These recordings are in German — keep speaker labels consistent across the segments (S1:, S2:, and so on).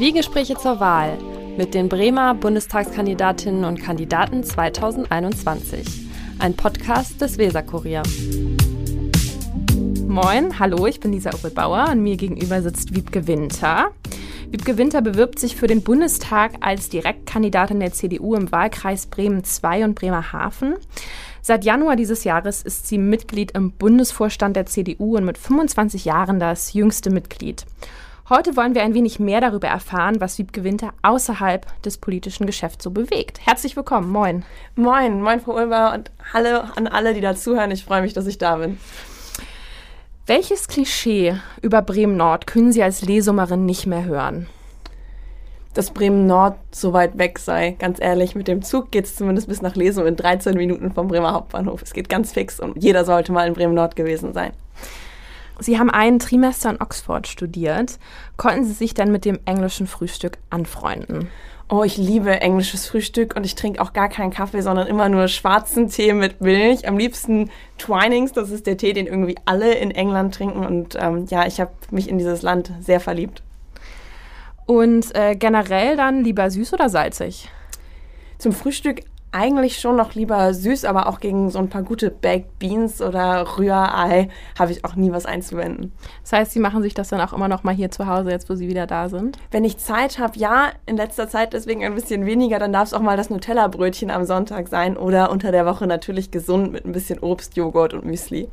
S1: Zwiegespräche zur Wahl mit den Bremer Bundestagskandidatinnen und Kandidaten 2021. Ein Podcast des Weserkurier.
S2: Moin, hallo, ich bin Lisa Uwe Bauer und mir gegenüber sitzt Wiebke Winter. Wiebke Winter bewirbt sich für den Bundestag als Direktkandidatin der CDU im Wahlkreis Bremen II und Bremerhaven. Seit Januar dieses Jahres ist sie Mitglied im Bundesvorstand der CDU und mit 25 Jahren das jüngste Mitglied. Heute wollen wir ein wenig mehr darüber erfahren, was Wiebke Winter außerhalb des politischen Geschäfts so bewegt. Herzlich willkommen, moin.
S3: Moin, moin Frau Ulmer und hallo an alle, die dazuhören. Ich freue mich, dass ich da bin.
S2: Welches Klischee über Bremen Nord können Sie als Lesummerin nicht mehr hören?
S3: Dass Bremen Nord so weit weg sei. Ganz ehrlich, mit dem Zug geht es zumindest bis nach Lesum in 13 Minuten vom Bremer Hauptbahnhof. Es geht ganz fix und jeder sollte mal in Bremen Nord gewesen sein.
S2: Sie haben ein Trimester in Oxford studiert. Konnten Sie sich dann mit dem englischen Frühstück anfreunden?
S3: Oh, ich liebe englisches Frühstück und ich trinke auch gar keinen Kaffee, sondern immer nur schwarzen Tee mit Milch. Am liebsten Twinings, das ist der Tee, den irgendwie alle in England trinken. Und ähm, ja, ich habe mich in dieses Land sehr verliebt.
S2: Und äh, generell dann lieber süß oder salzig?
S3: Zum Frühstück eigentlich schon noch lieber süß, aber auch gegen so ein paar gute Baked Beans oder Rührei habe ich auch nie was einzuwenden.
S2: Das heißt, Sie machen sich das dann auch immer noch mal hier zu Hause, jetzt wo Sie wieder da sind?
S3: Wenn ich Zeit habe, ja, in letzter Zeit deswegen ein bisschen weniger, dann darf es auch mal das Nutella-Brötchen am Sonntag sein oder unter der Woche natürlich gesund mit ein bisschen Obst, Joghurt und Müsli.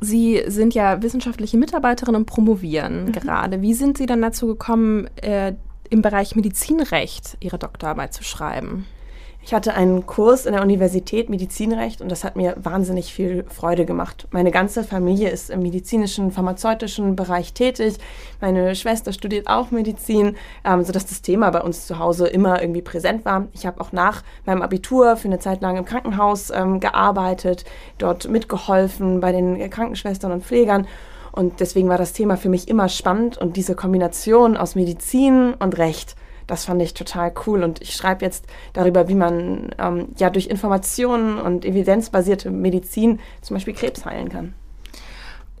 S2: Sie sind ja wissenschaftliche Mitarbeiterin und promovieren mhm. gerade. Wie sind Sie dann dazu gekommen, äh, im Bereich Medizinrecht Ihre Doktorarbeit zu schreiben?
S3: Ich hatte einen Kurs in der Universität Medizinrecht und das hat mir wahnsinnig viel Freude gemacht. Meine ganze Familie ist im medizinischen, pharmazeutischen Bereich tätig. Meine Schwester studiert auch Medizin, ähm, sodass das Thema bei uns zu Hause immer irgendwie präsent war. Ich habe auch nach meinem Abitur für eine Zeit lang im Krankenhaus ähm, gearbeitet, dort mitgeholfen bei den Krankenschwestern und Pflegern. Und deswegen war das Thema für mich immer spannend und diese Kombination aus Medizin und Recht das fand ich total cool. Und ich schreibe jetzt darüber, wie man ähm, ja durch Informationen und evidenzbasierte Medizin zum Beispiel Krebs heilen kann.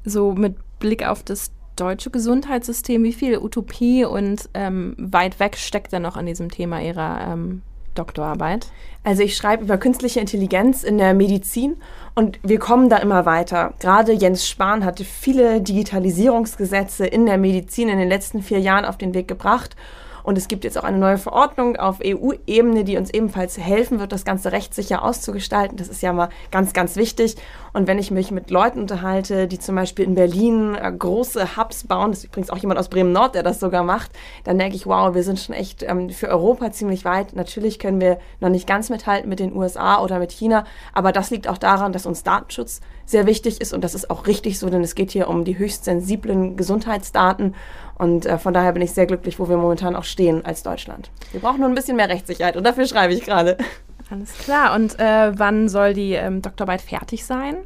S2: So mit Blick auf das deutsche Gesundheitssystem, wie viel Utopie und ähm, weit weg steckt denn noch in diesem Thema Ihrer ähm, Doktorarbeit?
S3: Also ich schreibe über künstliche Intelligenz in der Medizin und wir kommen da immer weiter. Gerade Jens Spahn hatte viele Digitalisierungsgesetze in der Medizin in den letzten vier Jahren auf den Weg gebracht. Und es gibt jetzt auch eine neue Verordnung auf EU-Ebene, die uns ebenfalls helfen wird, das Ganze rechtssicher auszugestalten. Das ist ja mal ganz, ganz wichtig. Und wenn ich mich mit Leuten unterhalte, die zum Beispiel in Berlin äh, große Hubs bauen, das ist übrigens auch jemand aus Bremen-Nord, der das sogar macht, dann denke ich, wow, wir sind schon echt ähm, für Europa ziemlich weit. Natürlich können wir noch nicht ganz mithalten mit den USA oder mit China, aber das liegt auch daran, dass uns Datenschutz sehr wichtig ist und das ist auch richtig so, denn es geht hier um die höchst sensiblen Gesundheitsdaten und äh, von daher bin ich sehr glücklich, wo wir momentan auch stehen als Deutschland. Wir brauchen nur ein bisschen mehr Rechtssicherheit und dafür schreibe ich gerade.
S2: Alles klar. Und äh, wann soll die ähm, Doktorarbeit fertig sein?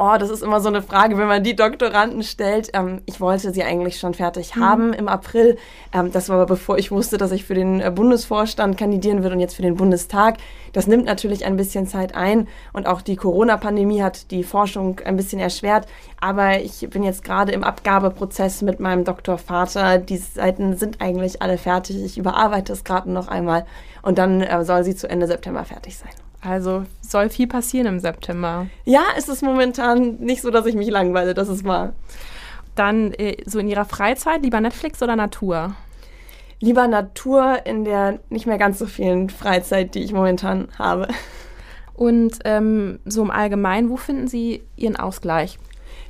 S3: Oh, das ist immer so eine Frage, wenn man die Doktoranden stellt. Ähm, ich wollte sie eigentlich schon fertig mhm. haben im April. Ähm, das war aber bevor ich wusste, dass ich für den äh, Bundesvorstand kandidieren würde und jetzt für den Bundestag. Das nimmt natürlich ein bisschen Zeit ein und auch die Corona-Pandemie hat die Forschung ein bisschen erschwert. Aber ich bin jetzt gerade im Abgabeprozess mit meinem Doktorvater. Die Seiten sind eigentlich alle fertig. Ich überarbeite es gerade noch einmal und dann äh, soll sie zu Ende September fertig sein.
S2: Also soll viel passieren im September.
S3: Ja, es ist momentan nicht so, dass ich mich langweile, das ist wahr.
S2: Dann äh, so in Ihrer Freizeit lieber Netflix oder Natur?
S3: Lieber Natur in der nicht mehr ganz so vielen Freizeit, die ich momentan habe.
S2: Und ähm, so im Allgemeinen, wo finden Sie Ihren Ausgleich?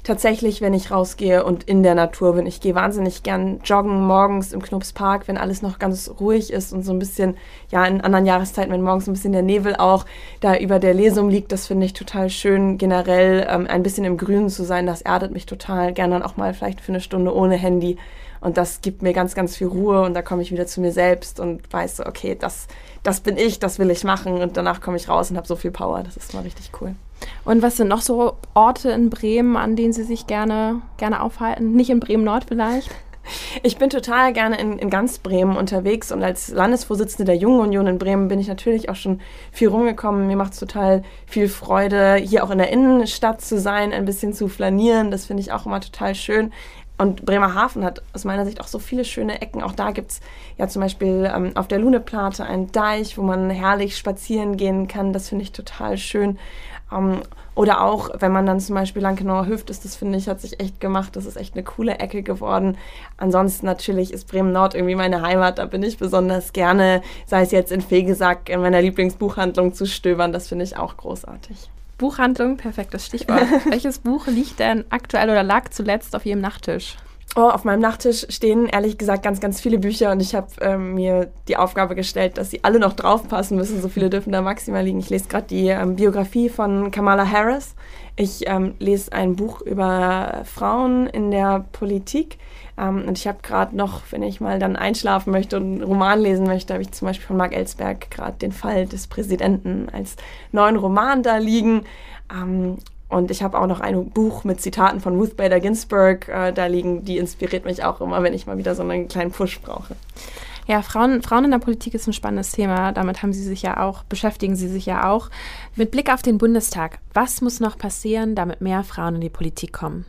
S3: Tatsächlich, wenn ich rausgehe und in der Natur bin. Ich gehe wahnsinnig gern joggen morgens im Knupspark, wenn alles noch ganz ruhig ist und so ein bisschen, ja, in anderen Jahreszeiten, wenn morgens ein bisschen der Nebel auch da über der Lesung liegt, das finde ich total schön. Generell ähm, ein bisschen im Grünen zu sein, das erdet mich total. Gerne dann auch mal vielleicht für eine Stunde ohne Handy. Und das gibt mir ganz, ganz viel Ruhe und da komme ich wieder zu mir selbst und weiß so, okay, das, das bin ich, das will ich machen und danach komme ich raus und habe so viel Power. Das ist mal richtig cool.
S2: Und was sind noch so Orte in Bremen, an denen Sie sich gerne, gerne aufhalten? Nicht in Bremen-Nord vielleicht?
S3: Ich bin total gerne in, in, ganz Bremen unterwegs und als Landesvorsitzende der Jungen Union in Bremen bin ich natürlich auch schon viel rumgekommen. Mir macht es total viel Freude, hier auch in der Innenstadt zu sein, ein bisschen zu flanieren. Das finde ich auch immer total schön. Und Bremerhaven hat aus meiner Sicht auch so viele schöne Ecken. Auch da gibt es ja zum Beispiel ähm, auf der Luneplate einen Deich, wo man herrlich spazieren gehen kann. Das finde ich total schön. Ähm, oder auch, wenn man dann zum Beispiel Lankenauer Hüft ist, das finde ich, hat sich echt gemacht. Das ist echt eine coole Ecke geworden. Ansonsten natürlich ist Bremen Nord irgendwie meine Heimat. Da bin ich besonders gerne, sei es jetzt in Fegesack, in meiner Lieblingsbuchhandlung zu stöbern. Das finde ich auch großartig.
S2: Buchhandlung, perfektes Stichwort. Welches Buch liegt denn aktuell oder lag zuletzt auf Ihrem Nachttisch?
S3: Oh, auf meinem Nachttisch stehen ehrlich gesagt ganz, ganz viele Bücher und ich habe ähm, mir die Aufgabe gestellt, dass sie alle noch draufpassen müssen. So viele dürfen da maximal liegen. Ich lese gerade die ähm, Biografie von Kamala Harris. Ich ähm, lese ein Buch über Frauen in der Politik. Ähm, und ich habe gerade noch, wenn ich mal dann einschlafen möchte und einen Roman lesen möchte, habe ich zum Beispiel von Mark Ellsberg gerade den Fall des Präsidenten als neuen Roman da liegen. Und ich habe auch noch ein Buch mit Zitaten von Ruth Bader Ginsburg äh, da liegen. Die inspiriert mich auch immer, wenn ich mal wieder so einen kleinen Push brauche.
S2: Ja, Frauen, Frauen in der Politik ist ein spannendes Thema. Damit haben Sie sich ja auch, beschäftigen Sie sich ja auch. Mit Blick auf den Bundestag, was muss noch passieren, damit mehr Frauen in die Politik kommen?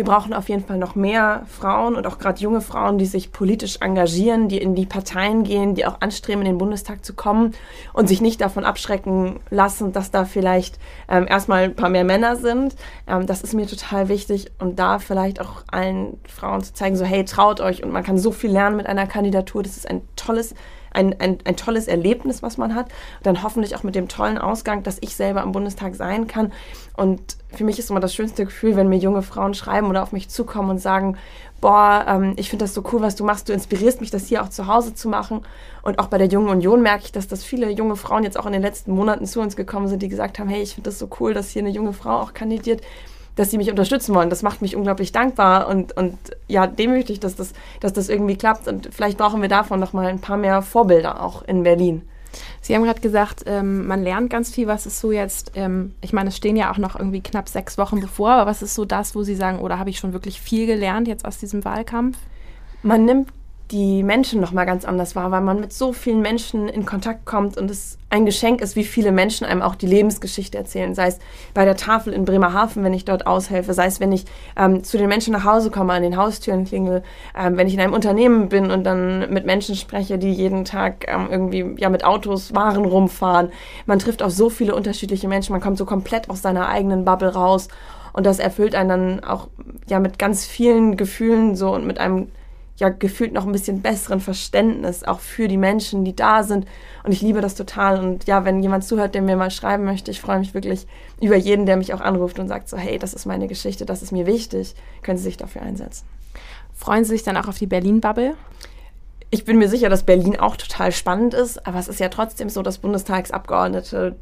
S3: Wir brauchen auf jeden Fall noch mehr Frauen und auch gerade junge Frauen, die sich politisch engagieren, die in die Parteien gehen, die auch anstreben, in den Bundestag zu kommen und sich nicht davon abschrecken lassen, dass da vielleicht ähm, erstmal ein paar mehr Männer sind. Ähm, das ist mir total wichtig und da vielleicht auch allen Frauen zu zeigen, so hey, traut euch und man kann so viel lernen mit einer Kandidatur. Das ist ein tolles ein, ein, ein tolles Erlebnis, was man hat. Dann hoffentlich auch mit dem tollen Ausgang, dass ich selber am Bundestag sein kann. Und für mich ist immer das schönste Gefühl, wenn mir junge Frauen schreiben oder auf mich zukommen und sagen, boah, ähm, ich finde das so cool, was du machst. Du inspirierst mich, das hier auch zu Hause zu machen. Und auch bei der Jungen Union merke ich, dass das viele junge Frauen jetzt auch in den letzten Monaten zu uns gekommen sind, die gesagt haben, hey, ich finde das so cool, dass hier eine junge Frau auch kandidiert dass sie mich unterstützen wollen. Das macht mich unglaublich dankbar und, und ja, demütig, dass das, dass das irgendwie klappt. Und vielleicht brauchen wir davon noch mal ein paar mehr Vorbilder auch in Berlin.
S2: Sie haben gerade gesagt, ähm, man lernt ganz viel. Was ist so jetzt, ähm, ich meine, es stehen ja auch noch irgendwie knapp sechs Wochen bevor, aber was ist so das, wo Sie sagen, oder habe ich schon wirklich viel gelernt jetzt aus diesem Wahlkampf?
S3: Man nimmt die Menschen noch mal ganz anders wahr, weil man mit so vielen Menschen in Kontakt kommt und es ein Geschenk ist, wie viele Menschen einem auch die Lebensgeschichte erzählen. Sei es bei der Tafel in Bremerhaven, wenn ich dort aushelfe, sei es, wenn ich ähm, zu den Menschen nach Hause komme, an den Haustüren klingel, ähm, wenn ich in einem Unternehmen bin und dann mit Menschen spreche, die jeden Tag ähm, irgendwie ja mit Autos Waren rumfahren. Man trifft auf so viele unterschiedliche Menschen, man kommt so komplett aus seiner eigenen Bubble raus und das erfüllt einen dann auch ja mit ganz vielen Gefühlen so und mit einem ja gefühlt noch ein bisschen besseren Verständnis auch für die Menschen, die da sind. Und ich liebe das total. Und ja, wenn jemand zuhört, der mir mal schreiben möchte, ich freue mich wirklich über jeden, der mich auch anruft und sagt so, hey, das ist meine Geschichte, das ist mir wichtig, können Sie sich dafür einsetzen.
S2: Freuen Sie sich dann auch auf die Berlin-Bubble?
S3: Ich bin mir sicher, dass Berlin auch total spannend ist, aber es ist ja trotzdem so, dass Bundestagsabgeordnete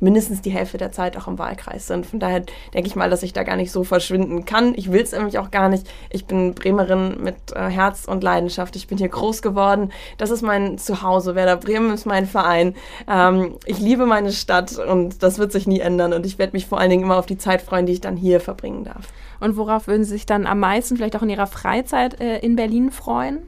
S3: mindestens die Hälfte der Zeit auch im Wahlkreis sind. Von daher denke ich mal, dass ich da gar nicht so verschwinden kann. Ich will es nämlich auch gar nicht. Ich bin Bremerin mit äh, Herz und Leidenschaft. Ich bin hier groß geworden. Das ist mein Zuhause. Werder Bremen ist mein Verein. Ähm, ich liebe meine Stadt und das wird sich nie ändern. Und ich werde mich vor allen Dingen immer auf die Zeit freuen, die ich dann hier verbringen darf.
S2: Und worauf würden Sie sich dann am meisten vielleicht auch in Ihrer Freizeit äh, in Berlin freuen?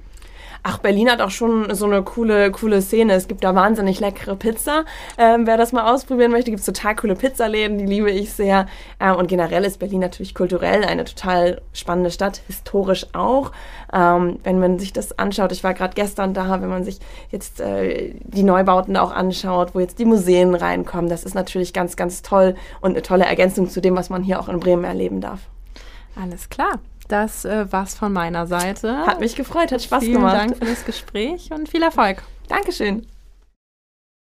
S3: Ach, Berlin hat auch schon so eine coole, coole Szene. Es gibt da wahnsinnig leckere Pizza. Ähm, wer das mal ausprobieren möchte, gibt es total coole Pizzaläden, die liebe ich sehr. Ähm, und generell ist Berlin natürlich kulturell eine total spannende Stadt, historisch auch. Ähm, wenn man sich das anschaut, ich war gerade gestern da, wenn man sich jetzt äh, die Neubauten auch anschaut, wo jetzt die Museen reinkommen, das ist natürlich ganz, ganz toll und eine tolle Ergänzung zu dem, was man hier auch in Bremen erleben darf.
S2: Alles klar. Das äh, war's von meiner Seite.
S3: Hat mich gefreut, hat Spaß
S2: Vielen
S3: gemacht.
S2: Vielen Dank für das Gespräch und viel Erfolg.
S3: Dankeschön.